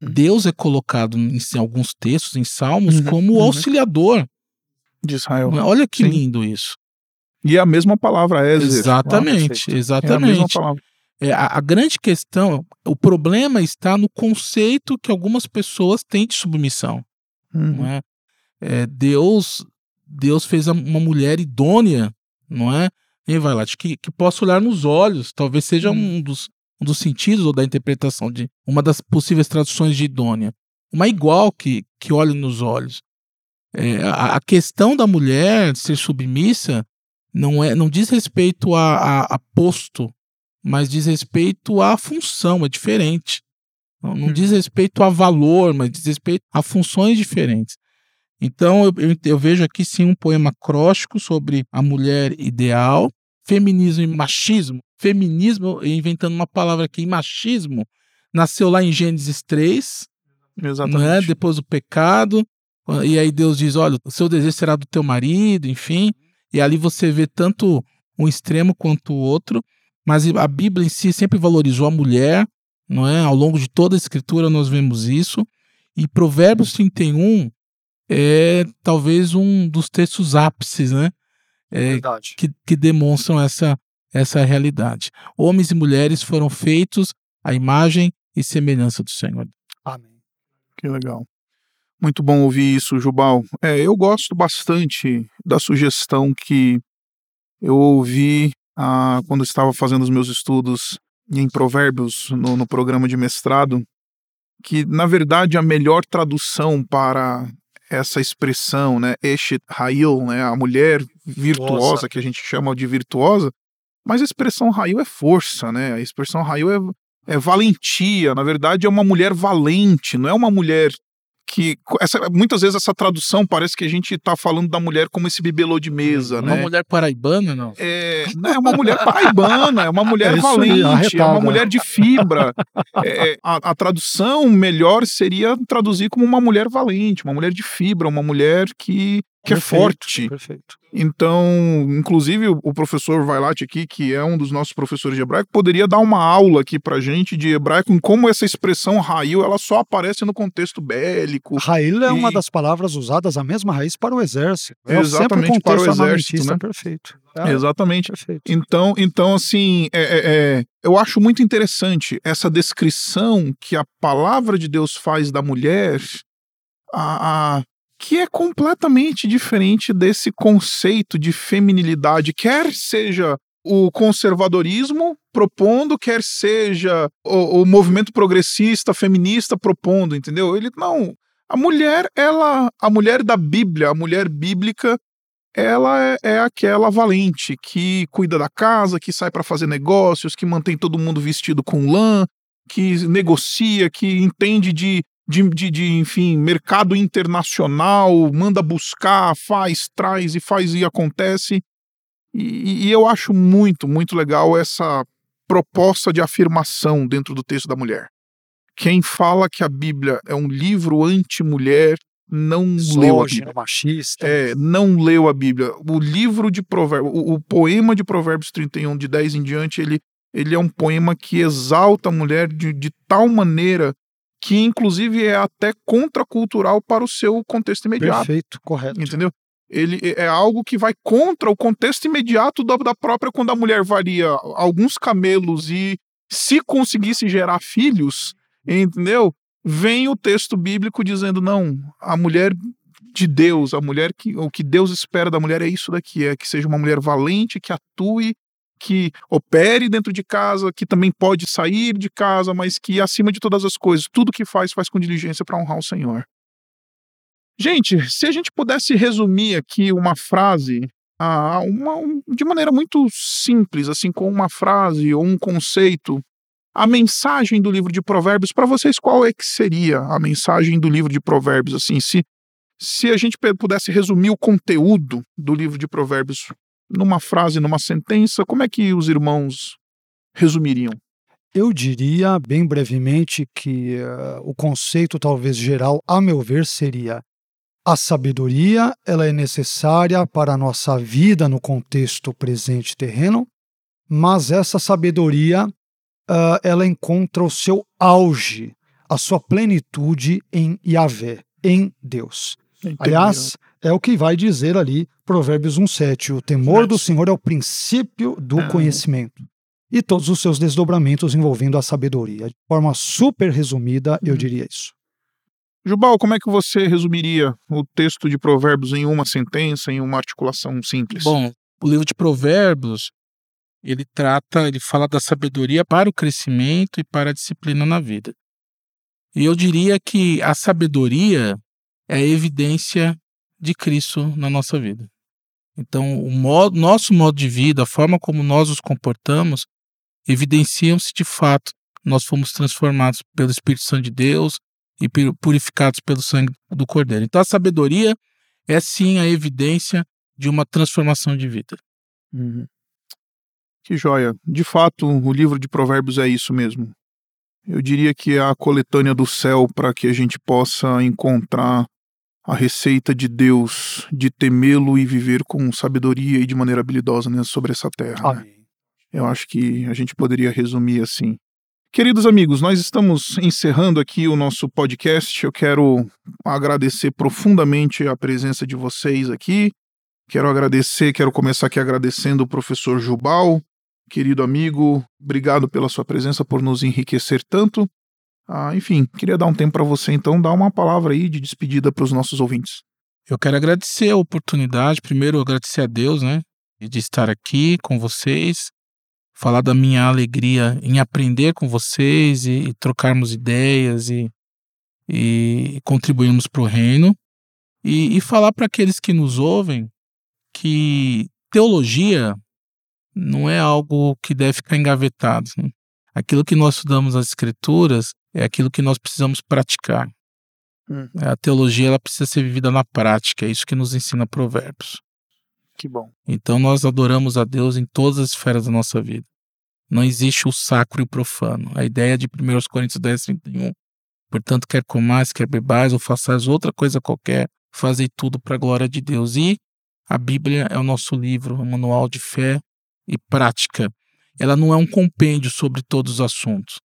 [SPEAKER 4] uhum. Deus é colocado em, em, alguns textos, em Salmos, uhum. como o uhum. auxiliador
[SPEAKER 2] de Israel.
[SPEAKER 4] É? Olha que Sim. lindo isso.
[SPEAKER 2] E é a mesma palavra é
[SPEAKER 4] Exatamente, exatamente. É, a, a, grande questão, o problema está no conceito que algumas pessoas têm de submissão. Uhum. Não é? é? Deus, Deus fez uma mulher idônea, não é? Hein, Vailate, que, que possa olhar nos olhos, talvez seja uhum. um, dos, um dos sentidos ou da interpretação de uma das possíveis traduções de idônea. Uma igual que, que olhe nos olhos. É, a, a, questão da mulher ser submissa não é não diz respeito a, a, a posto, mas diz respeito à função, é diferente. Não, não diz uhum. respeito a valor, mas diz respeito a funções diferentes. Então eu, eu, eu vejo aqui sim um poema acróstico sobre a mulher ideal, feminismo e machismo. Feminismo, inventando uma palavra aqui, machismo, nasceu lá em Gênesis 3,
[SPEAKER 2] Exatamente.
[SPEAKER 4] Né? depois do pecado, e aí Deus diz: olha, o seu desejo será do teu marido, enfim. E ali você vê tanto um extremo quanto o outro, mas a Bíblia em si sempre valorizou a mulher, não é? Ao longo de toda a escritura nós vemos isso. E Provérbios 31 é talvez um dos textos ápices, né?
[SPEAKER 3] É,
[SPEAKER 4] que, que demonstram essa, essa realidade. Homens e mulheres foram feitos à imagem e semelhança do Senhor.
[SPEAKER 3] Amém.
[SPEAKER 2] Que legal. Muito bom ouvir isso, Jubal. É, eu gosto bastante da sugestão que eu ouvi ah, quando estava fazendo os meus estudos em Provérbios no, no programa de mestrado, que na verdade a melhor tradução para essa expressão, né, Eshet Hail, né, a mulher virtuosa Nossa. que a gente chama de virtuosa, mas a expressão Hail é força, né? A expressão Hail é, é valentia, na verdade é uma mulher valente, não é uma mulher que essa, muitas vezes essa tradução parece que a gente está falando da mulher como esse bibelô de mesa,
[SPEAKER 4] uma
[SPEAKER 2] né?
[SPEAKER 4] mulher paraibana, não?
[SPEAKER 2] É, não é uma mulher paraibana, é uma mulher é valente, é uma mulher de fibra. É, é, a, a, tradução melhor seria traduzir como uma mulher valente, uma mulher de fibra, uma mulher que que é perfeito, é forte.
[SPEAKER 3] Perfeito.
[SPEAKER 2] Então, inclusive, o professor Vailat aqui, que é um dos nossos professores de hebraico, poderia dar uma aula aqui pra gente de hebraico em como essa expressão rail ela só aparece no contexto bélico.
[SPEAKER 3] Rail é uma das palavras usadas, a mesma raiz para o exército.
[SPEAKER 2] É Exatamente, para o exército. Né?
[SPEAKER 3] Perfeito.
[SPEAKER 2] É, Exatamente.
[SPEAKER 3] Perfeito.
[SPEAKER 2] Então, então assim, é, é, é, eu acho muito interessante essa descrição que a palavra de Deus faz da mulher, a, a que é completamente diferente desse conceito de feminilidade, quer seja o conservadorismo propondo, quer seja o, o, movimento progressista, feminista propondo, entendeu? Ele não. A mulher, ela, a mulher da Bíblia, a mulher bíblica, ela é, é aquela valente que cuida da casa, que sai para fazer negócios, que mantém todo mundo vestido com lã, que negocia, que entende de de, de, de, enfim, mercado internacional, manda buscar, faz, traz e faz e acontece. E, e, eu acho muito, muito legal essa proposta de afirmação dentro do texto da mulher. Quem fala que a Bíblia é um livro anti-mulher não leu a Bíblia.
[SPEAKER 3] machista.
[SPEAKER 2] É, não leu a Bíblia. O livro de Provérbios, o, o, poema de Provérbios 31, de 10 em diante, ele, ele é um poema que exalta a mulher de, de tal maneira que inclusive é até contracultural para o seu contexto imediato.
[SPEAKER 3] Perfeito, correto.
[SPEAKER 2] Entendeu? Ele é, é algo que vai contra o contexto imediato da, da própria quando a mulher varia alguns camelos e se conseguisse gerar filhos, entendeu? Vem o texto bíblico dizendo não, a mulher de Deus, a mulher que o que Deus espera da mulher é isso daqui, é que seja uma mulher valente, que atue que opere dentro de casa, que também pode sair de casa, mas que acima de todas as coisas, tudo que faz, faz com diligência para honrar o Senhor. Gente, se a gente pudesse resumir aqui uma frase, uma, de maneira muito simples, assim, com uma frase ou um conceito, a mensagem do livro de Provérbios, para vocês, qual é que seria a mensagem do livro de Provérbios? Assim, se, se a gente pudesse resumir o conteúdo do livro de Provérbios numa frase, numa sentença, como é que os irmãos resumiriam?
[SPEAKER 3] Eu diria, bem brevemente, que uh, o conceito talvez geral, a meu ver, seria a sabedoria, ela é necessária para a nossa vida no contexto presente terreno, mas essa sabedoria, uh, ela encontra o seu auge, a sua plenitude em Yahvé, em Deus. Entendi. Aliás, é o que vai dizer ali Provérbios 1,7. O temor do Senhor é o princípio do conhecimento. E todos os seus desdobramentos envolvendo a sabedoria. De forma super resumida, eu uhum. diria isso.
[SPEAKER 2] Jubal, como é que você resumiria o texto de Provérbios em uma sentença, em uma articulação simples?
[SPEAKER 4] Bom, o livro de Provérbios, ele trata, ele fala da sabedoria para o crescimento e para a disciplina na vida. E eu diria que a sabedoria é a evidência de Cristo na nossa vida. Então, o modo, nosso modo de vida, a forma como nós nos comportamos, evidenciam se de fato nós fomos transformados pelo Espírito Santo de Deus e purificados pelo sangue do Cordeiro. Então, a sabedoria é sim a evidência de uma transformação de vida.
[SPEAKER 2] Uhum. Que joia. De fato, o livro de Provérbios é isso mesmo. Eu diria que é a coletânea do céu para que a gente possa encontrar a receita de Deus de temê-lo e viver com sabedoria e de maneira habilidosa né, sobre essa terra. Né? Eu acho que a gente poderia resumir assim. Queridos amigos, nós estamos encerrando aqui o nosso podcast. Eu quero agradecer profundamente a presença de vocês aqui. Quero agradecer, quero começar aqui agradecendo o professor Jubal, querido amigo. Obrigado pela sua presença, por nos enriquecer tanto. Ah, enfim, queria dar um tempo para você então dar uma palavra aí de despedida para os nossos ouvintes.
[SPEAKER 4] Eu quero agradecer a oportunidade, primeiro agradecer a Deus, né, de estar aqui com vocês, falar da minha alegria em aprender com vocês e, e trocarmos ideias e, e contribuirmos para o reino e, e falar para aqueles que nos ouvem que teologia não é algo que deve ficar engavetado. Né? Aquilo que nós estudamos nas escrituras é aquilo que nós precisamos praticar. Hum. A teologia ela precisa ser vivida na prática, é isso que nos ensina Provérbios.
[SPEAKER 2] Que bom.
[SPEAKER 4] Então nós adoramos a Deus em todas as esferas da nossa vida. Não existe o sacro e o profano. A ideia de 1 Coríntios 10, 31. Portanto, quer comais, quer bebais ou façais outra coisa qualquer, fazei tudo para a glória de Deus. E a Bíblia é o nosso livro, o um manual de fé e prática. Ela não é um compêndio sobre todos os assuntos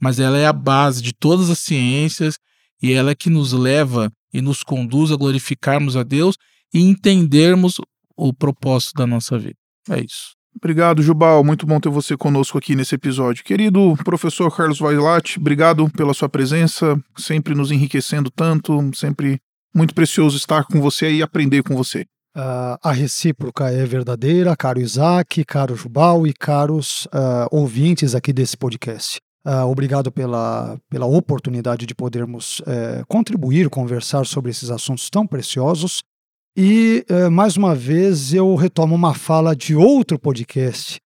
[SPEAKER 4] mas ela é a base de todas as ciências e ela é que nos leva e nos conduz a glorificarmos a Deus e entendermos o propósito da nossa vida. É isso.
[SPEAKER 2] Obrigado, Jubal. Muito bom ter você conosco aqui nesse episódio. Querido professor Carlos Vailat, obrigado pela sua presença, sempre nos enriquecendo tanto, sempre muito precioso estar com você e aprender com você.
[SPEAKER 3] Uh, a recíproca é verdadeira, caro Isaac, caro Jubal e caros uh, ouvintes aqui desse podcast. Uh, obrigado pela, pela oportunidade de podermos uh, contribuir, conversar sobre esses assuntos tão preciosos. E, uh, mais uma vez, eu retomo uma fala de outro podcast,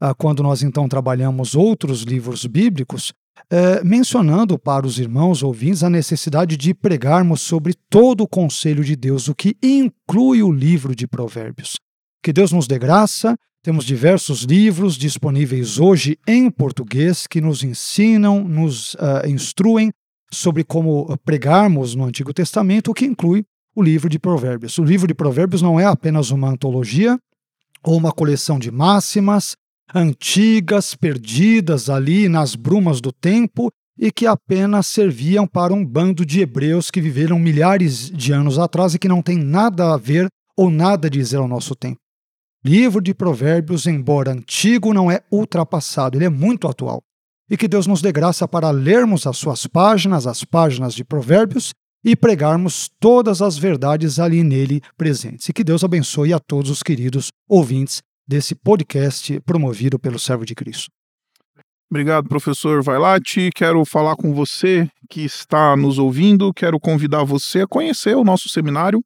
[SPEAKER 3] ah, quando nós então trabalhamos outros livros bíblicos, eh, mencionando para os irmãos ouvintes a necessidade de pregarmos sobre todo o conselho de Deus, o que inclui o livro de Provérbios. Que Deus nos dê graça temos diversos livros disponíveis hoje em português que nos ensinam, nos uh, instruem sobre como pregarmos no Antigo Testamento, o que inclui o livro de Provérbios. O livro de Provérbios não é apenas uma antologia ou uma coleção de máximas antigas, perdidas ali nas brumas do tempo e que apenas serviam para um bando de hebreus que viveram milhares de anos atrás e que não tem nada a ver ou nada a dizer ao nosso tempo. Livro de Provérbios, embora antigo, não é ultrapassado, ele é muito atual. E que Deus nos dê graça para lermos as suas páginas, as páginas de Provérbios, e pregarmos todas as verdades ali nele presentes. E que Deus abençoe a todos os queridos ouvintes desse podcast promovido pelo Servo de Cristo.
[SPEAKER 2] Obrigado, professor Vailate. Quero falar com você que está nos ouvindo, quero convidar você a conhecer o nosso seminário.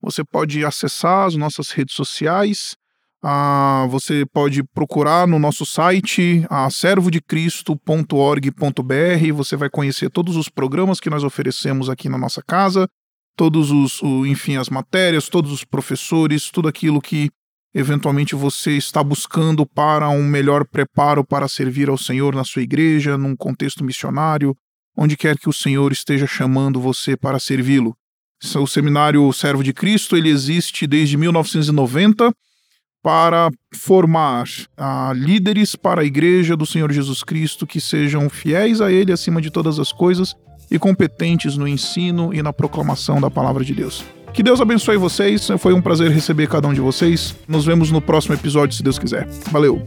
[SPEAKER 2] Você pode acessar as nossas redes sociais, ah, você pode procurar no nosso site, ah, servodecristo.org.br. Você vai conhecer todos os programas que nós oferecemos aqui na nossa casa, todos os, o, enfim, as matérias, todos os professores, tudo aquilo que eventualmente você está buscando para um melhor preparo para servir ao Senhor na sua igreja, num contexto missionário, onde quer que o Senhor esteja chamando você para servi-lo. O Seminário Servo de Cristo ele existe desde 1990 para formar ah, líderes para a igreja do Senhor Jesus Cristo que sejam fiéis a Ele acima de todas as coisas e competentes no ensino e na proclamação da palavra de Deus. Que Deus abençoe vocês. Foi um prazer receber cada um de vocês. Nos vemos no próximo episódio, se Deus quiser. Valeu!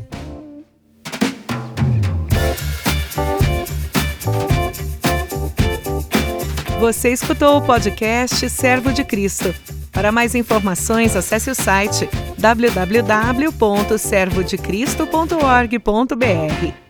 [SPEAKER 1] Você escutou o podcast Servo de Cristo. Para mais informações, acesse o site www.servodecristo.org.br.